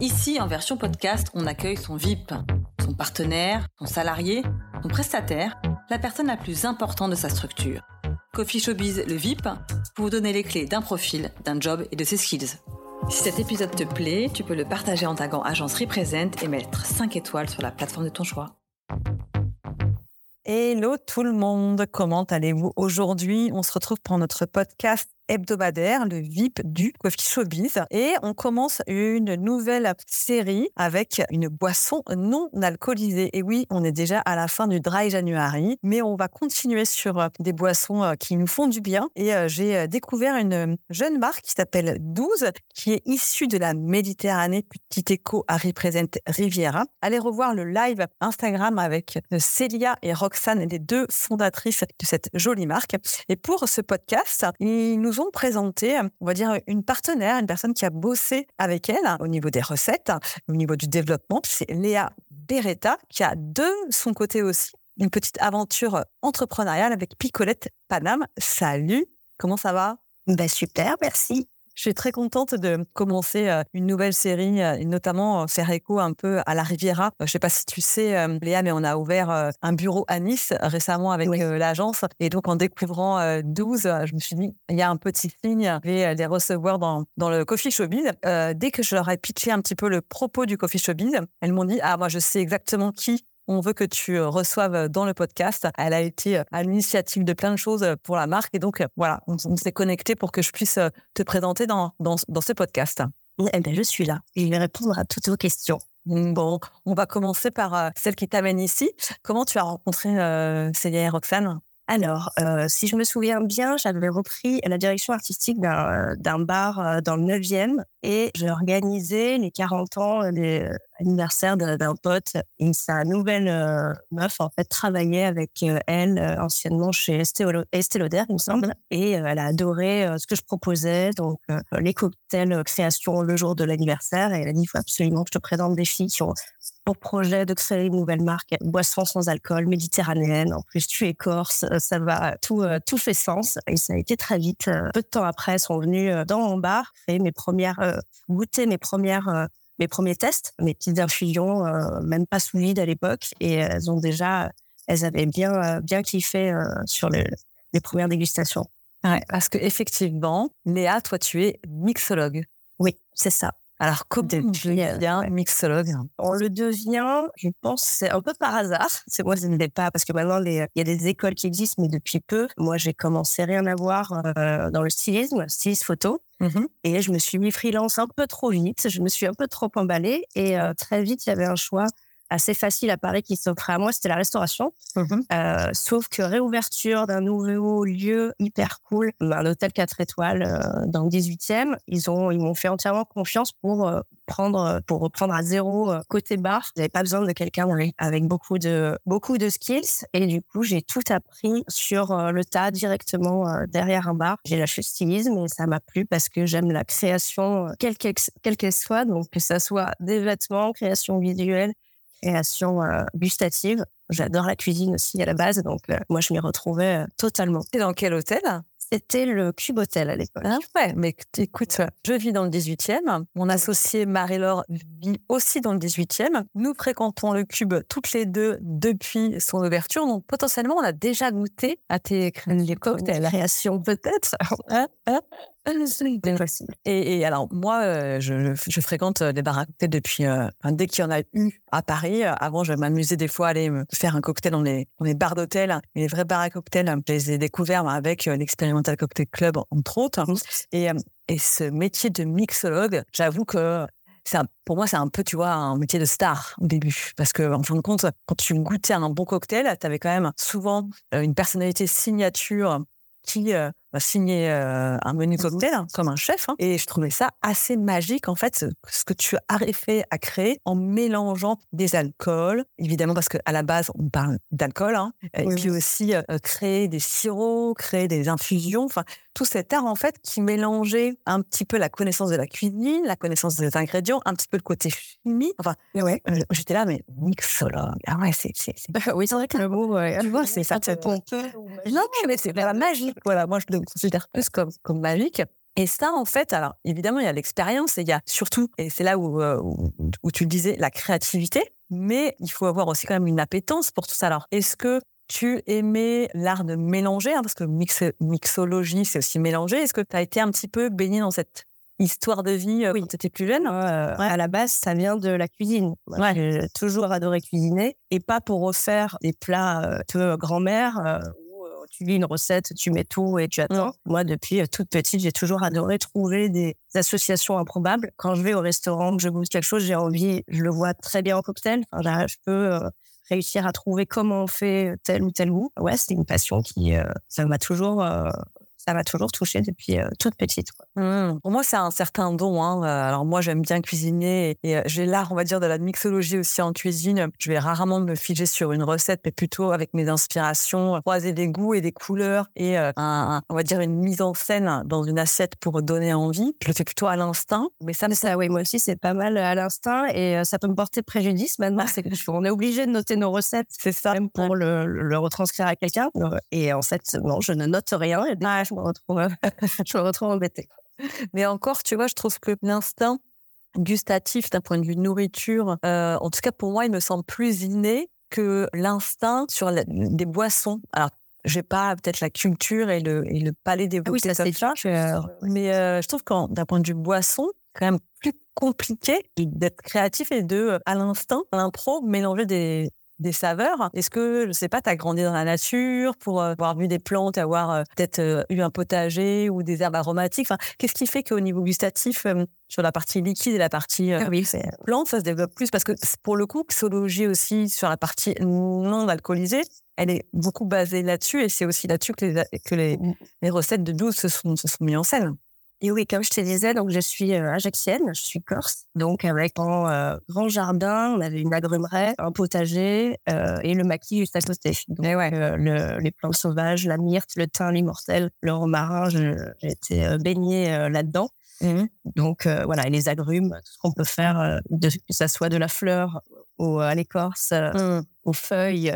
Ici, en version podcast, on accueille son VIP, son partenaire, son salarié, son prestataire, la personne la plus importante de sa structure. Coffee Showbiz, le VIP, pour vous donner les clés d'un profil, d'un job et de ses skills. Si cet épisode te plaît, tu peux le partager en taguant Agence Represent et mettre 5 étoiles sur la plateforme de ton choix. Hello tout le monde, comment allez-vous aujourd'hui? On se retrouve pour notre podcast hebdomadaire, le VIP du Coffee Showbiz. Et on commence une nouvelle série avec une boisson non alcoolisée. Et oui, on est déjà à la fin du Dry January, mais on va continuer sur euh, des boissons euh, qui nous font du bien. Et euh, j'ai découvert une jeune marque qui s'appelle 12, qui est issue de la Méditerranée, petit écho à Represent Riviera. Allez revoir le live Instagram avec Célia et Roxane, les deux fondatrices de cette jolie marque. Et pour ce podcast, ils nous ont présenté, on va dire, une partenaire, une personne qui a bossé avec elle au niveau des recettes, au niveau du développement. C'est Léa Beretta qui a de son côté aussi une petite aventure entrepreneuriale avec Picolette Paname. Salut, comment ça va? Ben Super, merci. Je suis très contente de commencer euh, une nouvelle série euh, notamment euh, faire écho un peu à la Riviera. Je ne sais pas si tu sais, Léa, mais on a ouvert un bureau à Nice récemment avec l'agence. Et donc, en découvrant 12, je me suis dit, il y a un petit signe, je vais les recevoir dans, dans le Coffee Showbiz. dès que je leur ai pitché un petit peu le propos du Coffee Showbiz, elles m'ont dit, ah, moi, je sais exactement qui on veut que tu euh, reçoives euh, dans le podcast. Elle a été euh, à l'initiative de plein de choses pour la marque. Et donc, voilà, on, s'est connecté pour que je puisse te présenter dans, dans, ce podcast. Eh bien, je suis là. Je vais répondre à toutes vos questions. Bon, on va commencer par celle qui t'amène ici. Comment tu as rencontré Célia et Roxane? Alors, euh, si je me souviens bien, j'avais repris la direction artistique d'un bar euh, dans le 9e et j'ai organisé les 40 ans, l'anniversaire euh, d'un pote. Et sa nouvelle meuf, en fait, travaillait avec elle anciennement chez Estée Lauder, il me semble. Et elle a adoré ce que je proposais, donc les cocktails création le jour de l'anniversaire. Et elle a dit, il faut absolument que je te présente des filles qui ont pour projet de créer une nouvelle marque, boisson sans alcool, méditerranéenne. En plus, tu es corse, euh, ça va, tout, euh, tout fait sens. Et ça a été très vite. Euh, peu de temps après, elles sont venues dans mon bar, mes premières, goûter mes premières, mes premiers tests, mes petites infusions, même pas sous vide à l'époque. Et elles ont déjà, elles avaient bien, bien kiffé sur les, les premières dégustations. Ouais, parce que effectivement, Léa, toi, tu es mixologue. Oui, c'est ça. Alors, comment on devient mixologue? On le devient, je pense, c'est un peu par hasard. C'est moi, je ne pas, parce que maintenant, il y a des écoles qui existent, mais depuis peu. Moi, j'ai commencé rien à voir euh, dans le stylisme, styliste photo. Mmh et je me suis mis freelance un peu trop vite. Je me suis un peu trop emballée. Et euh, très vite, il y avait un choix assez facile à Paris qui s'offrait à moi, c'était la restauration. Mmh euh, sauf que réouverture d'un nouveau lieu hyper cool, un hôtel 4 étoiles euh, dans le 18e, ils ont ils m'ont fait entièrement confiance pour euh, prendre pour reprendre à zéro côté bar. J'avais pas besoin de quelqu'un avec beaucoup de beaucoup de skills et du coup j'ai tout appris sur le tas directement derrière un bar. J'ai lâché le stylisme et ça m'a plu parce que j'aime la création quelle qu'elle soit, donc que ça soit des vêtements, création visuelle, création euh, gustative. J'adore la cuisine aussi à la base, donc euh, moi je m'y retrouvais euh, totalement. Et dans quel hôtel? C'était le Cube Hotel à l'époque. Ah ouais, mais écoute, je vis dans le 18e. Mon associé Marie-Laure vit aussi dans le 18e. Nous fréquentons le Cube toutes les deux depuis son ouverture. Donc potentiellement, on a déjà goûté à tes cocktails. Création peut-être. Hein et, et, alors, moi, euh, je, je, fréquente des bars à cocktails depuis, euh, dès qu'il y en a eu à Paris. Avant, je m'amusais des fois à aller me faire un cocktail dans les, dans les bars d'hôtel. Et les vrais bars à cocktails, je les ai découverts avec euh, l'Experimental Cocktail Club, entre autres. Mmh. Et, et ce métier de mixologue, j'avoue que c'est pour moi, c'est un peu, tu vois, un métier de star au début. Parce que, en fin de compte, quand tu goûtais un bon cocktail, tu avais quand même souvent une personnalité signature qui signer un menu cocktail hein, comme un chef. Hein. et je trouvais ça assez magique, en fait, ce que tu as fait à créer en mélangeant des alcools, évidemment, parce qu'à la base, on parle d'alcool, hein, et puis aussi créer des sirops, créer des infusions, enfin, tout cet art, en fait, qui mélangeait un petit peu la connaissance de la cuisine, la connaissance des ingrédients, un petit peu le côté chimie. Enfin, ouais. j'étais là, mais mixologue. Ah ouais, c'est. oui, c'est vrai que le mot, tu vois, c'est ça. Non, mais c'est la magique. Voilà, moi, je le considère plus comme, comme magique. Et ça, en fait, alors évidemment, il y a l'expérience et il y a surtout, et c'est là où, euh, où, tu le disais, la créativité, mais il faut avoir aussi quand même une appétence pour tout ça. Alors, est-ce que tu aimais l'art de mélanger, hein, parce que mixologie, c'est aussi mélanger. Est-ce que tu as été un petit peu baigné dans cette histoire de vie euh, quand tu étais plus jeune? À la base, ça vient de la cuisine. J'ai toujours adoré cuisiner et pas pour refaire des plats euh, grand-mère euh, où tu lis une recette, tu mets tout et tu attends. Moi, depuis toute petite, j'ai toujours adoré trouver des associations improbables. Quand je vais au restaurant, que je goûte quelque chose, j'ai envie, je le vois très bien en cocktail. Enfin, je peux réussir à trouver comment on fait tel ou tel goût. Ouais, c'est une passion qui, ça m'a toujours ça m'a toujours touchée depuis euh, toute petite. Mmh. Pour moi, c'est un certain don. Hein. Euh, alors moi, j'aime bien cuisiner et, euh, j'ai l'art, on va dire, de la mixologie aussi en cuisine. Je vais rarement me figer sur une recette, mais plutôt avec mes inspirations, croiser des goûts et des couleurs et un, on va dire une mise en scène dans une assiette pour donner envie. Je le fais plutôt à l'instinct. Mais ça, ça, oui, moi aussi, c'est pas mal à l'instinct et ça peut me porter préjudice maintenant. c'est qu'on est obligé de noter nos recettes. C'est ça. Même pour le, retranscrire à quelqu'un. Et en fait, non, je ne note rien. Me retrouve, euh, je me retrouve embêtée. Mais encore, tu vois, je trouve que l'instinct gustatif d'un point de vue nourriture, euh, en tout cas pour moi, il me semble plus inné que l'instinct sur des boissons. Alors, j'ai pas peut-être la culture et le, et le palais des boissons. Ah oui, ça euh, Mais je trouve que d'un point de vue boisson, quand même plus compliqué d'être créatif et de, à l'instinct, à l'impro, mélanger des, des saveurs. Est-ce que, je sais pas, tu as grandi dans la nature pour euh, avoir vu des plantes, avoir euh, peut-être euh, eu un potager ou des herbes aromatiques? Enfin, Qu'est-ce qui fait qu'au niveau gustatif, sur la partie liquide et la partie ah oui, plante, ça se développe plus? Parce que pour le coup, psologie aussi, sur la partie non alcoolisée, elle est beaucoup basée là-dessus et c'est aussi là-dessus que les, que les, les recettes de douce se sont, se sont mises en scène. Et oui, comme je te disais, donc je suis euh, ajaxienne, je suis corse. Donc avec un euh, grand jardin, on avait une agrumeraie, un potager euh, et le maquis juste à côté. Donc, ouais. le, les plantes sauvages, la myrte, le thym, l'immortel, le romarin, j'ai été baignée là-dedans. Mmh. Donc voilà, et les agrumes, tout ce qu'on peut faire, de, que ça soit de la fleur à l'écorce, mmh. aux feuilles,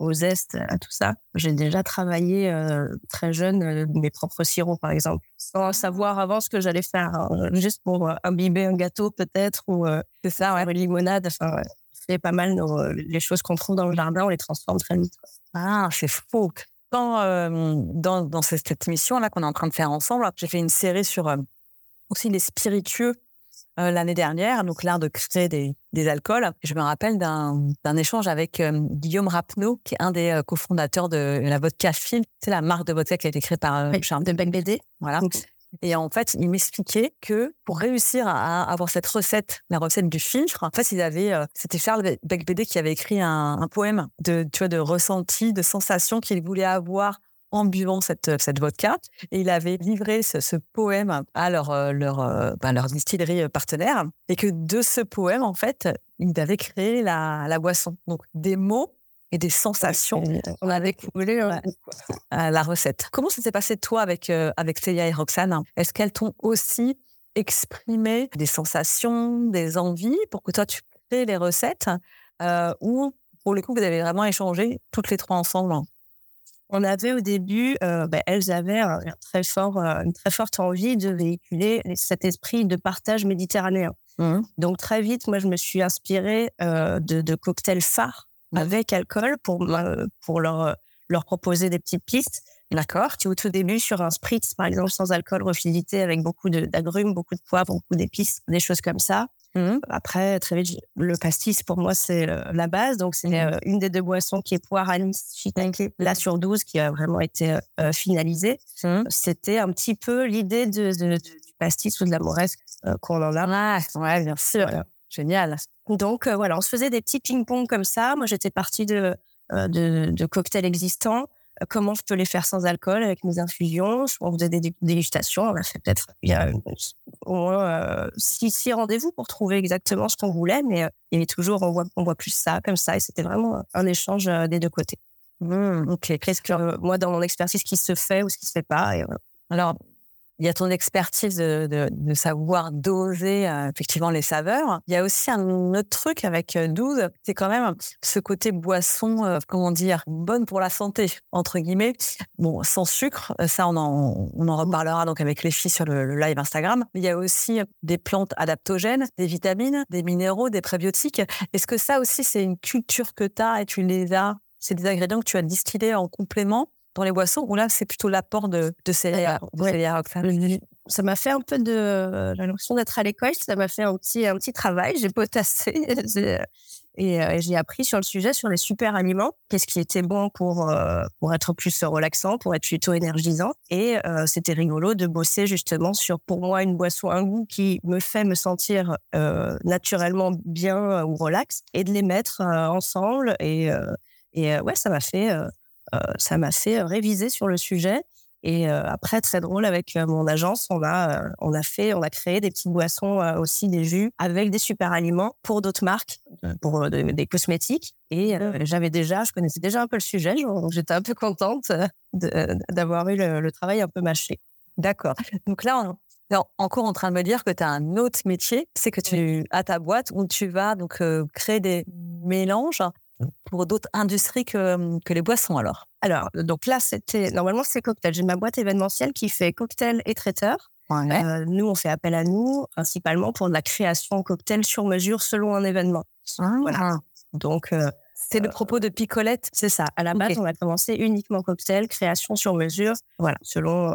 aux zestes, à tout ça. J'ai déjà travaillé euh, très jeune euh, mes propres sirops, par exemple, sans savoir avant ce que j'allais faire, hein, juste pour euh, imbiber un gâteau peut-être ou c'est ça, ouais. une limonade. Enfin, c'est pas mal les choses qu'on trouve dans le jardin, on les transforme très vite. Ah, c'est fou. Quand, dans, dans cette émission là qu'on est en train de faire ensemble, j'ai fait une série sur aussi les spiritueux euh, l'année dernière, donc l'art de créer des, des alcools. Je me rappelle d'un échange avec euh, Guillaume Rapneau, qui est un des euh, cofondateurs de la vodka Film. C'est la marque de vodka qui a été créée par Charles de BD. Voilà. Et en fait, il m'expliquait que pour réussir à avoir cette recette, la recette du filtre, en fait, il avait, c'était Charles Becbédé qui avait écrit un, un, poème de, tu vois, de ressenti, de sensation qu'il voulait avoir en buvant cette, euh, cette vodka. Et il avait livré ce, poème à leur, euh, leur, euh, ben, leur distillerie partenaire. Et que de ce poème, en fait, il avait créé la, la boisson. Donc, des mots et des sensations. On avait coulé la recette. Comment ça s'est passé, toi, avec, avec Célia et Roxane? Est-ce qu'elles t'ont aussi exprimé des sensations, des envies pour que toi, tu crées les recettes? Ou, pour le coup, vous avez vraiment échangé toutes les trois ensemble? On avait au début, euh, ben, elles avaient un, très fort, euh, une très forte envie de véhiculer cet esprit de partage méditerranéen. Mmh. Donc très vite, moi, je me suis inspirée euh, de, cocktails phares avec alcool pour, pour leur, leur proposer des petites pistes. D'accord. Au tout début, sur un spritz, par exemple, sans alcool, refluidité, avec beaucoup d'agrumes, beaucoup de poivre, beaucoup d'épices, des choses comme ça. Mmh. Après, très vite, le pastis, pour moi, c'est la base. Donc, c'est mmh. euh, une des deux boissons qui est poire, anis, shiitake, là sur 12, qui a vraiment été euh, finalisée. Mmh. C'était un petit peu l'idée de, du pastis ou de la moresque euh, qu'on en a. Ah, ouais, bien sûr. Génial. Donc, voilà, on se faisait des petits ping-pong comme ça. Moi, j'étais partie de, de, de, cocktails existants. Comment je peux les faire sans alcool avec mes infusions. On faisait des dégustations. On a fait peut-être au moins six, six rendez-vous pour trouver exactement ce qu'on voulait, mais il y avait toujours on voit, on voit plus ça comme ça, et c'était vraiment un échange des deux côtés. Mmh, ok. Qu'est-ce que moi dans mon expertise, qui se fait ou ce qui se fait pas. Et, Alors, il y a ton expertise de, savoir doser euh, effectivement les saveurs. Il y a aussi un autre truc avec 12, euh, c'est quand même ce côté boisson, euh, comment dire, bonne pour la santé, entre guillemets. Bon, sans sucre, ça on en, reparlera donc avec les filles sur le, live Instagram. Il y a aussi des plantes adaptogènes, des vitamines, des minéraux, des prébiotiques. Est-ce que ça aussi c'est une culture que tu as et tu les as? C'est des ingrédients que tu as distillés en complément? Les boissons ou là c'est plutôt l'apport de, de céréales, Ça m'a fait un peu de l'impression d'être à l'école, ça m'a fait un petit, un petit travail, j'ai potassé et, euh, et j'ai appris sur le sujet, sur les super aliments, qu'est-ce qui était bon pour, euh, pour être plus relaxant, pour être plutôt énergisant. Et euh, c'était rigolo de bosser justement sur, pour moi, une boisson, un goût qui me fait me sentir naturellement bien ou relax et de les mettre ensemble. Et, et ouais, ça m'a fait euh, ça m'a fait réviser sur le sujet. Et euh, après, très drôle, avec euh, mon agence, on a, on a fait, on a créé des petites boissons aussi, des jus avec des super aliments pour d'autres marques, pour des cosmétiques. Et j'avais déjà, je connaissais déjà un peu le sujet, donc j'étais un peu contente d'avoir eu le, travail un peu mâché. D'accord. Donc là, on, encore en train de me dire que tu as un autre métier, c'est que tu as ta boîte où tu vas donc créer des mélanges pour d'autres industries que, que les boissons alors? Alors, donc là, c'était normalement c'est cocktail. J'ai ma boîte événementielle qui fait cocktail et traiteur. Euh, nous, on fait appel à nous principalement pour de la création cocktail sur mesure selon un événement. Ah. Voilà. Donc, euh, c'est le euh, propos de Picolette? C'est ça. À la base, on a commencé uniquement cocktail, création sur mesure, voilà, selon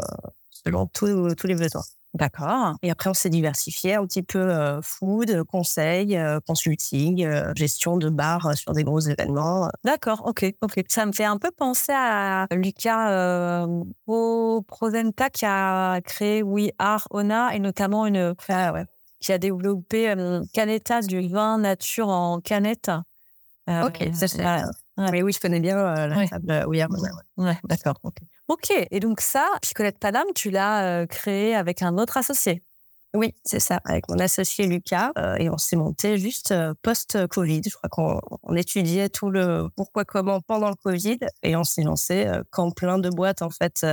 selon tous les besoins. D'accord. Et après, on s'est diversifié un petit peu euh, food, conseil, euh, consulting, euh, gestion de bar sur des gros événements. D'accord, ok, ok. Ça me fait un peu penser à Lucas Pro Prozenta qui a créé We Are Ona et notamment une ah, ouais. qui a développé Canetta du vin nature en canette. ok, ça c'est. Mais oui, je connais bien la table We Are Ona. Ouais, d'accord. ok. Ok, et donc ça, Picolette Padam, tu l'as euh, créé avec un autre associé? Oui, c'est ça, avec mon associé Lucas. Euh, et on s'est monté juste euh, post-Covid. Je crois qu'on étudiait tout le pourquoi, comment pendant le Covid. Et on s'est lancé quand plein de boîtes, en fait,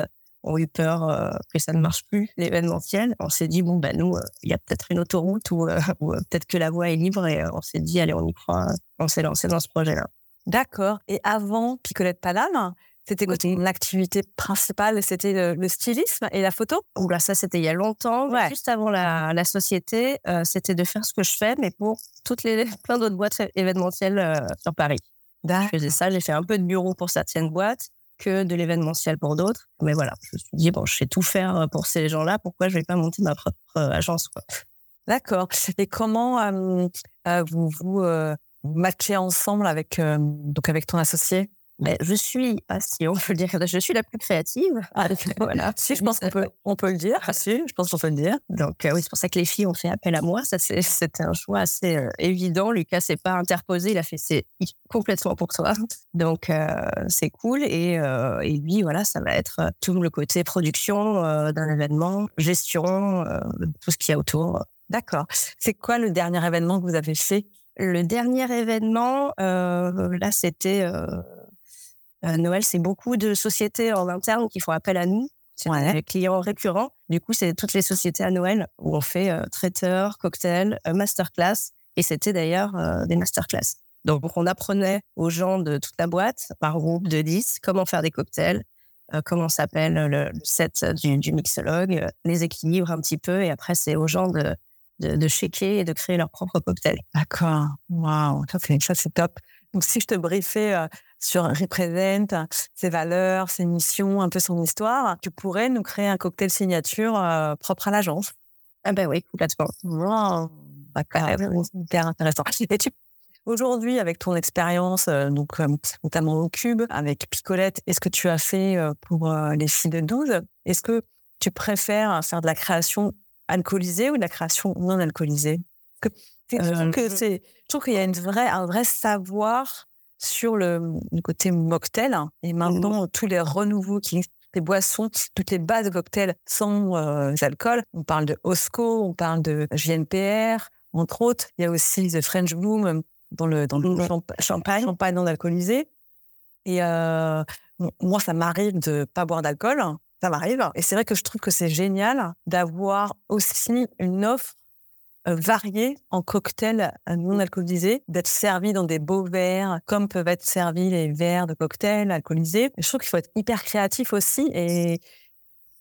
ont eu peur que ça ne marche plus, l'événementiel. On s'est dit, bon, ben nous, il y a peut-être une autoroute ou, peut-être que la voie est libre. Et on s'est dit, allez, on y croit. On s'est lancé dans ce projet-là. D'accord. Et avant Picolette Padam, c'était quoi ton activité principale C'était le, stylisme et la photo Oula, ça c'était il y a longtemps. Juste avant la, la société, euh, c'était de faire ce que je fais, mais pour toutes les plein d'autres boîtes événementielles euh, sur Paris. Je faisais ça. J'ai fait un peu de bureau pour certaines boîtes, que de l'événementiel pour d'autres. Mais voilà, je me suis dit bon, je sais tout faire euh, pour ces gens-là. Pourquoi je vais pas monter ma propre agence D'accord. Et comment vous vous matchez ensemble avec donc avec ton associé? Mais je suis, ah, si on peut le dire, je suis la plus créative. Ah, voilà. si, je pense qu'on peut, on peut le dire. Ah, si, je pense qu'on peut le dire. Donc, euh, oui, c'est pour ça que les filles ont fait appel à moi. Ça, c'était un choix assez euh, évident. Lucas s'est pas interposé. Il a fait c'est complètement pour toi. Donc, euh, c'est cool. Et, et, lui, voilà, ça va être tout le côté production d'un événement, gestion, tout ce qu'il y a autour. D'accord. C'est quoi le dernier événement que vous avez fait? Le dernier événement, là, c'était Noël, c'est beaucoup de sociétés en interne qui font appel à nous. C'est des clients récurrents. Du coup, c'est toutes les sociétés à Noël où on fait euh, traiteur, cocktail, euh, masterclass. Et c'était d'ailleurs des masterclass. Donc, on apprenait aux gens de toute la boîte, par groupe de 10, comment faire des cocktails, comment s'appelle le, set du, mixologue, les équilibres un petit peu. Et après, c'est aux gens de, de, de shaker et de créer leur propre cocktail. D'accord. Waouh, ça c'est top. Donc, si je te briefais euh, sur Represent, ses valeurs, ses missions, un peu son histoire, tu pourrais nous créer un cocktail signature euh, propre à l'agence? Ah ben oui, complètement. Wow, d'accord, hyper intéressant. Et tu, aujourd'hui, avec ton expérience, euh, donc notamment au Cube, avec Picolette, est-ce que tu as fait pour les filles de 12 Est-ce que tu préfères faire de la création alcoolisée ou de la création non alcoolisée? Que, que c'est je trouve qu'il y a une vraie, un vrai savoir sur le, côté mocktail. Et maintenant, tous les renouveaux qui les boissons, toutes les bases de cocktails sans euh, alcool. On parle de Osco, on parle de JNPR, entre autres. Il y a aussi The French Bloom dans le, dans le champagne, champagne non alcoolisé. Et euh, moi, ça m'arrive de pas boire d'alcool. Ça m'arrive. Et c'est vrai que je trouve que c'est génial d'avoir aussi une offre euh, variés en cocktails euh, non alcoolisés, d'être servis dans des beaux verres, comme peuvent être servis les verres de cocktails alcoolisés. Je trouve qu'il faut être hyper créatif aussi. Et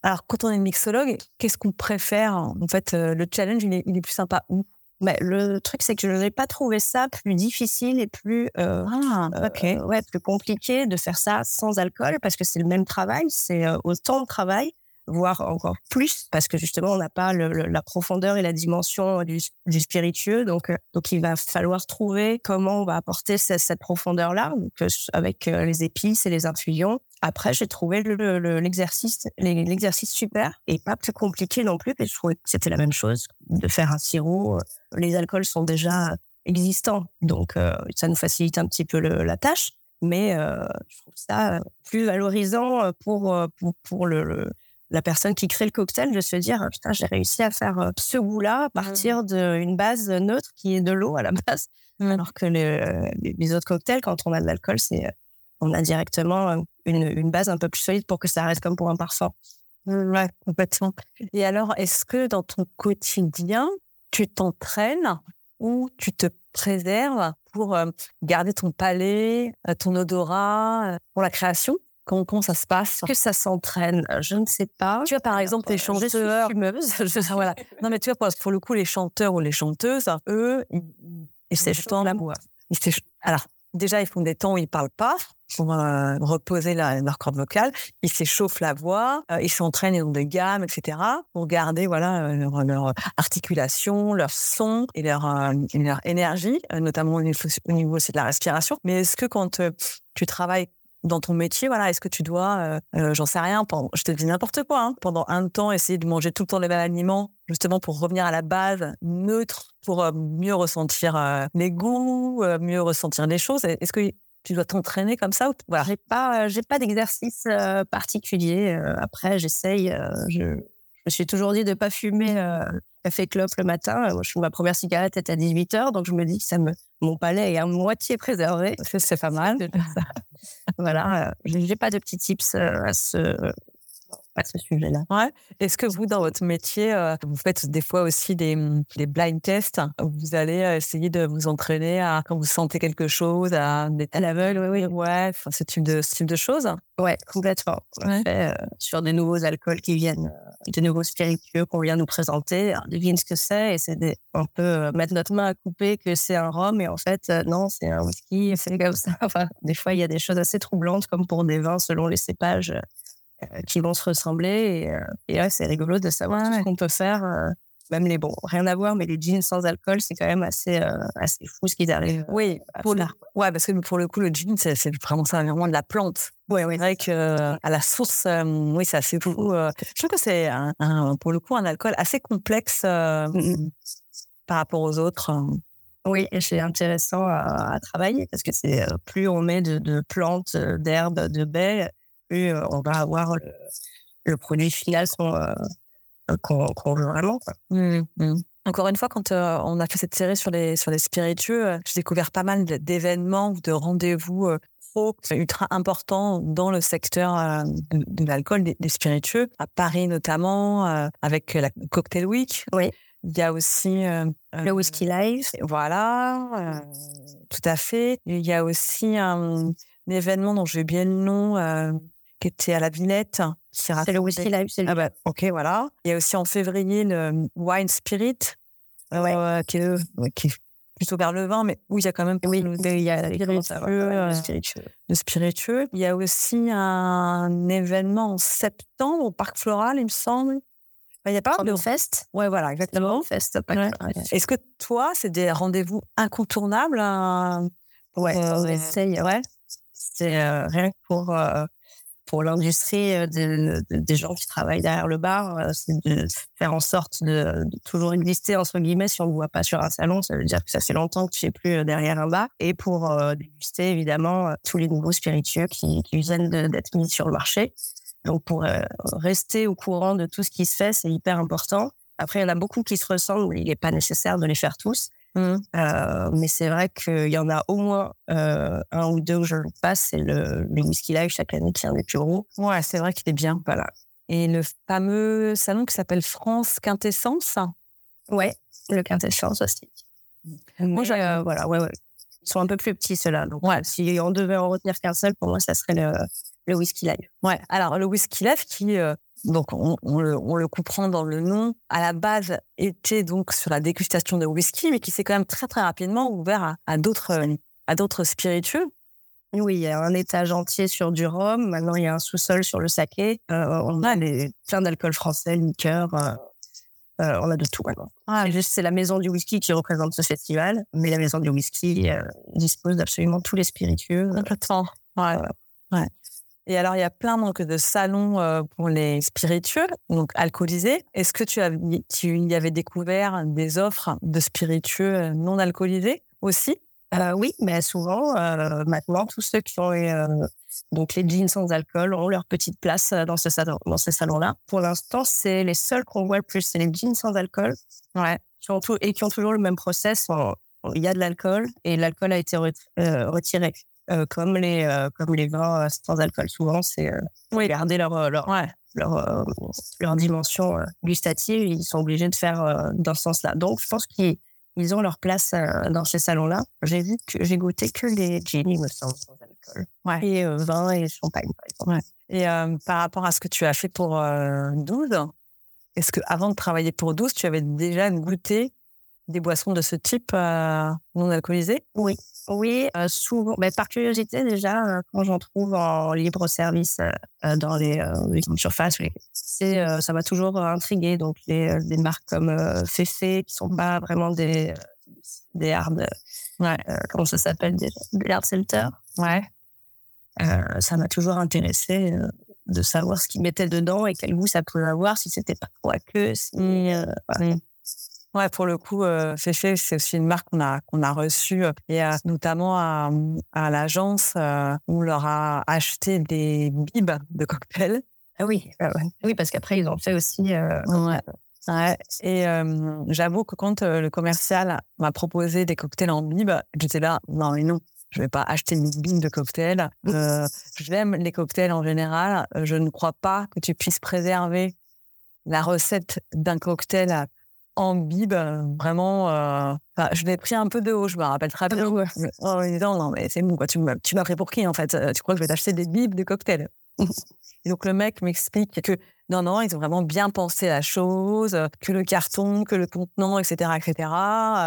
alors, quand on est mixologue, qu'est-ce qu'on préfère? En fait, euh, le challenge, il est, plus sympa où? Mais le truc, c'est que je n'ai pas trouvé ça plus difficile et plus, ah, ouais, plus compliqué de faire ça sans alcool parce que c'est le même travail, c'est autant de travail voire encore plus, parce que justement, on n'a pas la profondeur et la dimension du, spiritueux. Donc, euh, donc, il va falloir trouver comment on va apporter cette, profondeur-là, euh, avec euh, les épices et les infusions. Après, j'ai trouvé l'exercice l'exercice super et pas plus compliqué non plus, mais je trouvais que c'était la même chose de faire un sirop. Les alcools sont déjà existants, donc ça nous facilite un petit peu la tâche mais je trouve ça plus valorisant pour, pour, pour le, la personne qui crée le cocktail de se dire putain j'ai réussi à faire euh, ce goût-là à partir mmh. d'une base neutre qui est de l'eau à la base. Alors que les, autres cocktails quand on a de l'alcool c'est euh, on a directement euh, une, base un peu plus solide pour que ça reste comme pour un parfum. Mmh, ouais complètement. Et alors est-ce que dans ton quotidien tu t'entraînes ou tu te préserves pour garder ton palais ton odorat pour la création? Comment, ça se passe? Que ça s'entraîne? Je ne sais pas. Tu vois, par exemple, les chanteurs. Je suis voilà. Non, mais tu vois, pour, le coup, les chanteurs ou les chanteuses, eux, ils, s'échauffent la voix. Alors, déjà, ils font des temps où ils parlent pas pour euh, reposer leur corde vocale. Ils s'échauffent la voix, euh, ils s'entraînent, ils ont des gammes, etc. pour garder voilà euh, leur, articulation, leur son et leur, leur énergie, notamment au niveau, au niveau aussi de la respiration. Mais est-ce que quand tu travailles dans ton métier, voilà, est-ce que tu dois, euh, euh, j'en sais rien, je te dis n'importe quoi, hein, pendant un temps, essayer de manger tout le temps les mêmes aliments, justement pour revenir à la base neutre, pour euh, mieux ressentir les goûts, mieux ressentir les choses. Est-ce que tu dois t'entraîner comme ça ou voilà? J'ai pas, j'ai pas d'exercice particulier. après, j'essaye. je, me suis toujours dit de pas fumer café clope le matin. Moi, je ma première cigarette était à 18 h donc je me dis que ça me, mon palais est à moitié préservé. C'est pas mal. voilà, euh, j'ai pas de petits tips euh, à ce, à ce sujet-là. Ouais. Est-ce que vous, dans votre métier, euh, vous faites des fois aussi des, mm, des blind tests? Vous allez essayer de vous entraîner à quand vous sentez quelque chose, à, à l'aveugle, oui, oui. Ouais, ce type de, ce type de choses? Ouais, complètement. sur des nouveaux alcools qui viennent, des nouveaux spiritueux qu'on vient nous présenter, on devine ce que c'est et c'est on peut mettre notre main à couper que c'est un rhum et en fait, non, c'est un whisky, c'est comme ça. Enfin, des fois, il y a des choses assez troublantes comme pour des vins selon les cépages euh, qui vont se ressembler. Et, euh, et c'est rigolo de savoir tout ce qu'on peut faire. Euh, même les bons, rien à voir, mais les jeans sans alcool, c'est quand même assez, assez fou ce qu'ils arrivent. Oui, pour ouais, parce que pour le coup, le jean, c'est vraiment ça, vraiment de la plante. Oui, oui. C'est vrai que à la source, oui, c'est assez fou. je trouve que c'est un, pour le coup un alcool assez complexe mm, mm. par rapport aux autres. Oui, c'est intéressant à, travailler parce que c'est plus on met de, de plantes, d'herbes, de baies, euh, on va avoir le, produit final euh, qu'on veut vraiment. Mmh, mmh. Encore une fois, quand euh, on a fait cette série sur les, sur les spiritueux, j'ai découvert pas mal d'événements, de rendez-vous ultra importants dans le secteur de l'alcool, des, spiritueux, à Paris notamment, avec la Cocktail Week. Oui. Il y a aussi le Whisky Live. Voilà, tout à fait. Il y a aussi un, événement dont j'ai bien le nom, qui était à la Villette. C'est le Whisky c'est Ah bah, ok, voilà. Il y a aussi en février le Wine Spirit, euh, qui, est, qui, est, plutôt vers le vin, mais où il y a quand même oui, il y a le spiritueux, le spiritueux. Il y a aussi un événement en septembre au Parc Floral, il me semble. Il y a pas de fest. Ouais, voilà, exactement. Fest. Est-ce que toi, c'est des rendez-vous incontournables Ouais, on essaye. Ouais. C'est euh, rien que pour pour l'industrie des gens qui travaillent derrière le bar, c'est de faire en sorte de, toujours exister entre guillemets. Si on ne voit pas sur un salon, ça veut dire que ça fait longtemps que tu n'es plus derrière un bar. Et pour déguster évidemment tous les nouveaux spiritueux qui, qui viennent d'être mis sur le marché. Donc pour rester au courant de tout ce qui se fait, c'est hyper important. Après, il y en a beaucoup qui se ressemblent, il n'est pas nécessaire de les faire tous. Mmh. Euh, mais c'est vrai qu'il y en a au moins euh, un ou deux où je passe. C'est le, le, Whisky Live chaque année qui est un des plus gros. Ouais, c'est vrai qu'il est bien. Voilà. Et le fameux salon qui s'appelle France Quintessence? Ouais, le Quintessence aussi. Moi, euh, voilà, ouais, ouais. Ils sont un peu plus petits ceux-là. Donc, ouais. si on devait en retenir qu'un seul, pour moi, ça serait le, le Whisky Live. Ouais. Alors, le Whisky Live qui donc on, le, comprend dans le nom, à la base était donc sur la dégustation de whisky, mais qui s'est quand même très très rapidement ouvert à, d'autres à d'autres spiritueux. Oui, il y a un étage entier sur du rhum. Maintenant, il y a un sous-sol sur le saké. Euh, on a plein d'alcool français, liqueur. Euh, euh, on a de tout maintenant. Ah, c'est la maison du whisky qui représente ce festival, mais la maison du whisky dispose d'absolument tous les spiritueux. Complètement. Ouais. ouais. Et alors, il y a plein donc, de salons euh, pour les spiritueux, donc alcoolisés. Est-ce que tu, as, tu y avais découvert des offres de spiritueux euh, non alcoolisés aussi? Euh, Oui, mais souvent, maintenant, tous ceux qui ont donc les jeans sans alcool ont leur petite place dans, ce salon, dans ces salons-là. Pour l'instant, c'est les seuls qu'on voit le plus, c'est les jeans sans alcool. Ouais. Qui ont tout, et qui ont toujours le même process. Il y a de l'alcool et l'alcool a été retiré. Euh, comme les euh, comme les vins euh, sans alcool. Souvent, c'est garder leur leur leur, leur dimension gustative. Ils sont obligés de faire dans ce sens-là. Donc, je pense qu'ils ils ont leur place dans ces salons-là. J'ai vu que j'ai goûté que les gin, me semble, sans alcool. Et vin et champagne, par exemple. Et par rapport à ce que tu as fait pour 12, est-ce que avant de travailler pour 12, tu avais déjà goûté des boissons de ce type non alcoolisées? Oui, oui, euh, souvent. Mais par curiosité, déjà, euh, quand j'en trouve en libre service euh, dans les, les grandes surfaces, c'est, ça m'a toujours intrigué. Donc, les, des marques comme Fefe, qui sont pas vraiment des, des hard. Ouais. comment ça s'appelle Des, des hard selters. Ouais. ça m'a toujours intéressé de savoir ce qu'ils mettaient dedans et quel goût ça pouvait avoir, si c'était pas trop aqueux. Si, mmh. Mmh. Ouais, pour le coup, euh, c'est aussi une marque qu'on a qu'on a reçue euh, et euh, notamment à, à l'agence, euh, on leur a acheté des bibes de cocktails. Ah oui, oui, parce qu'après ils ont fait aussi. ouais. Ouais. Et j'avoue que quand le commercial m'a proposé des cocktails en bibes, j'étais là, non mais non, je vais pas acheter une bibes de cocktails. Euh, J'aime les cocktails en général. Je ne crois pas que tu puisses préserver la recette d'un cocktail en bib, vraiment. Euh, je l'ai pris un peu de haut, je me rappelle très bien. En disant, non, mais c'est bon, quoi. Tu m'as pris pour qui, en fait Tu crois que je vais t'acheter des bibs de cocktails? Et donc, le mec m'explique que non, non, ils ont vraiment bien pensé la chose, que le carton, que le contenant, etc., etc.,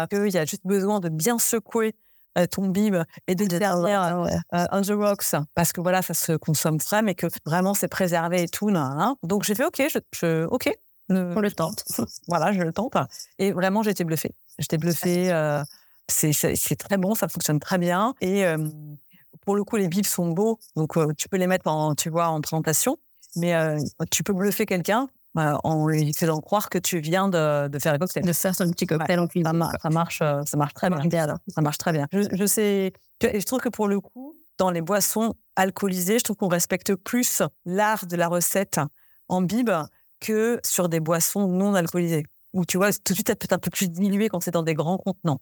qu'il y a juste besoin de bien secouer euh, ton bib et de servir euh, on the rocks parce que voilà ça se consomme frais mais que vraiment c'est préservé et tout donc j'ai fait ok je, je ok on le tente. voilà, je le tente. Et vraiment, j'étais bluffée. J'étais bluffée. Euh, c'est très bon, ça fonctionne très bien. Et euh, pour le coup, les bibs sont beaux, donc euh, tu peux les mettre en, tu vois, en présentation. Mais tu peux bluffer quelqu'un en lui faisant croire que tu viens de, de faire un cocktail. De faire un petit cocktail en cuisine. Ça, marche, ça marche très bien. Ça marche très bien. Je, je sais, et je trouve que pour le coup, dans les boissons alcoolisées, je trouve qu'on respecte plus l'art de la recette en bib que sur des boissons non alcoolisées. Où tu vois, tout de suite, ça peut être un peu plus dilué quand c'est dans des grands contenants.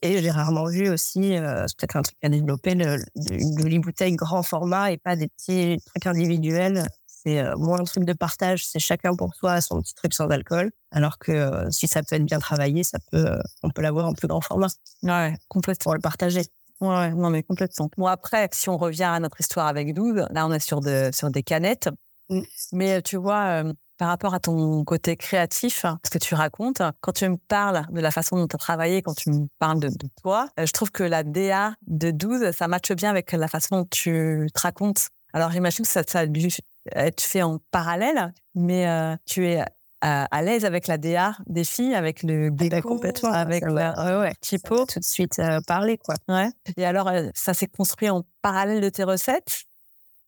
Et j'ai rarement vu aussi, euh, c'est peut-être un truc à développer, le, une jolie bouteille grand format et pas des petits trucs individuels. C'est euh, moins un truc de partage, c'est chacun pour soi son petit truc sans alcool. Alors que euh, si ça peut être bien travaillé, ça peut, on peut l'avoir en plus grand format. Ouais, complètement. Pour le partager. Ouais, non mais complètement. Bon après, si on revient à notre histoire avec 12, là on est sur, de, sur des canettes. Mmh. Mais tu vois, par rapport à ton côté créatif, ce que tu racontes, quand tu me parles de la façon dont tu as travaillé, quand tu me parles de, toi, je trouve que la DA de 12, ça matche bien avec la façon dont tu te racontes. Alors j'imagine que ça, ça a dû être fait en parallèle, mais tu es à, l'aise avec la DA des filles, avec le ah, déco, complètement, avec le ouais, ouais, typo. Tout de suite parler, quoi. Ouais. Et alors, ça s'est construit en parallèle de tes recettes?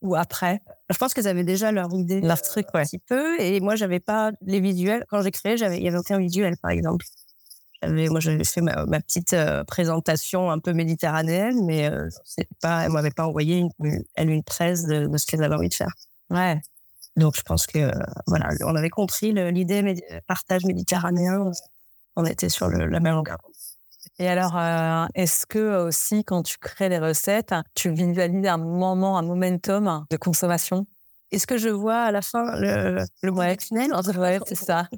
Ou après Je pense qu'elles avaient déjà leur idée. Leur truc, ouais. Un petit peu. Et moi, j'avais pas les visuels. Quand j'ai créé, j'avais, il y avait aucun visuel, par exemple. J'avais, moi, j'avais fait ma, petite présentation un peu méditerranéenne, mais c'est pas, elle m'avait pas envoyé une, elle une presse de, de ce qu'elle avait envie de faire. Ouais. Donc, je pense que voilà, on avait compris l'idée partage méditerranéen. On était sur le, la même longueur. Et alors, euh, est-ce que aussi, quand tu crées les recettes, tu visualises un moment, un momentum de consommation? Est-ce que je vois à la fin le, le ouais. tunnel? Ouais, c'est ça.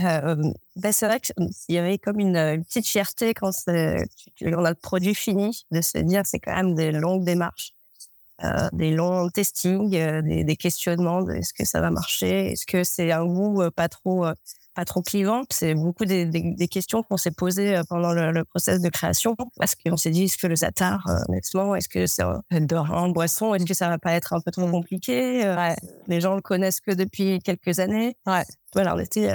Euh, ben c'est vrai qu'il y avait comme une, une petite fierté quand on a le produit fini, de se dire c'est quand même des longues démarches. Euh, des longs testings, euh, des, des, questionnements de est-ce que ça va marcher, est-ce que c'est un goût euh, pas trop pas trop clivant. C'est beaucoup des, des, des questions qu'on s'est posées pendant le, le, process de création parce qu'on s'est dit est-ce que le zatar, honnêtement, est-ce que c'est en boisson, est-ce que ça va pas être un peu trop compliqué? Les gens le connaissent que depuis quelques années. Ouais. Voilà, on était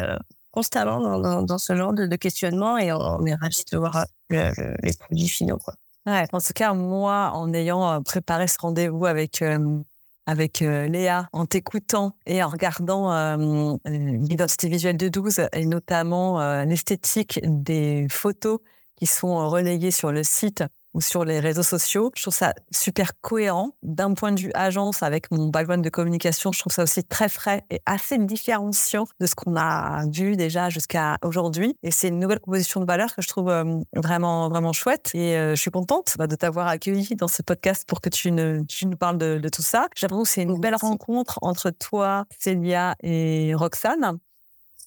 constamment dans, dans, dans, ce genre de, de questionnement et on, est ravis de voir le, les produits finaux. Quoi. Ouais, en tout cas, moi, en ayant euh, préparé ce rendez-vous avec euh, avec euh, Léa, en t'écoutant et en regardant euh, l'identité visuelle de 12 et notamment l'esthétique des photos qui sont relayées sur le site ou sur les réseaux sociaux. Je trouve ça super cohérent. D'un point de vue agence, avec mon background de communication, je trouve ça aussi très frais et assez différenciant de ce qu'on a vu déjà jusqu'à aujourd'hui. Et c'est une nouvelle proposition de valeur que je trouve euh, vraiment, vraiment chouette. Et euh, je suis contente bah, de t'avoir accueilli dans ce podcast pour que tu, ne, tu nous parles de, de tout ça. J'avoue que c'est une belle rencontre entre toi, Célia et Roxane.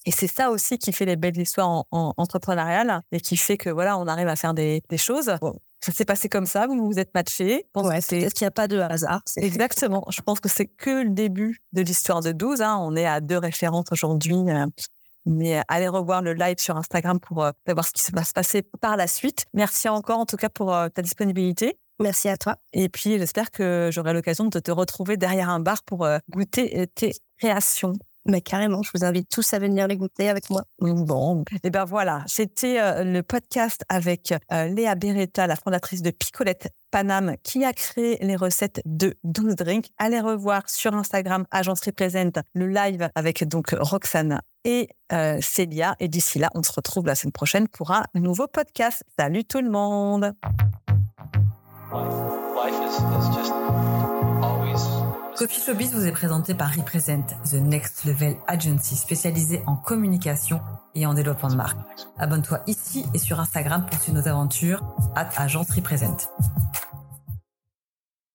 Et c'est ça aussi qui fait les belles histoires en, en, entrepreneuriales et qui fait que voilà, on arrive à faire des, des choses. Bon, ça s'est passé comme ça, vous vous êtes matchés. Ouais, c'est qu'il n'y a pas de hasard. Exactement. Je pense que c'est que le début de l'histoire de 12. Hein. On est à deux référentes aujourd'hui. Euh, mais allez revoir le live sur Instagram pour euh, savoir ce qui va se passer par la suite. Merci encore en tout cas pour euh, ta disponibilité. Merci à toi. Et puis j'espère que j'aurai l'occasion de te retrouver derrière un bar pour goûter tes créations. Mais carrément, je vous invite tous à venir les goûter avec moi. Bon, et eh ben voilà, c'était euh, le podcast avec euh, Léa Beretta, la fondatrice de Picolette Paname, qui a créé les recettes de 12 drinks. Allez revoir sur Instagram, Agence Represent, le live avec donc Roxana et euh, Célia. Et d'ici là, on se retrouve la semaine prochaine pour un nouveau podcast. Salut tout le monde! Coffee Showbiz vous est présenté par Represent, The Next Level Agency spécialisée en communication et en développement de marque. Abonne-toi ici et sur Instagram pour suivre nos aventures. At Agence Represent.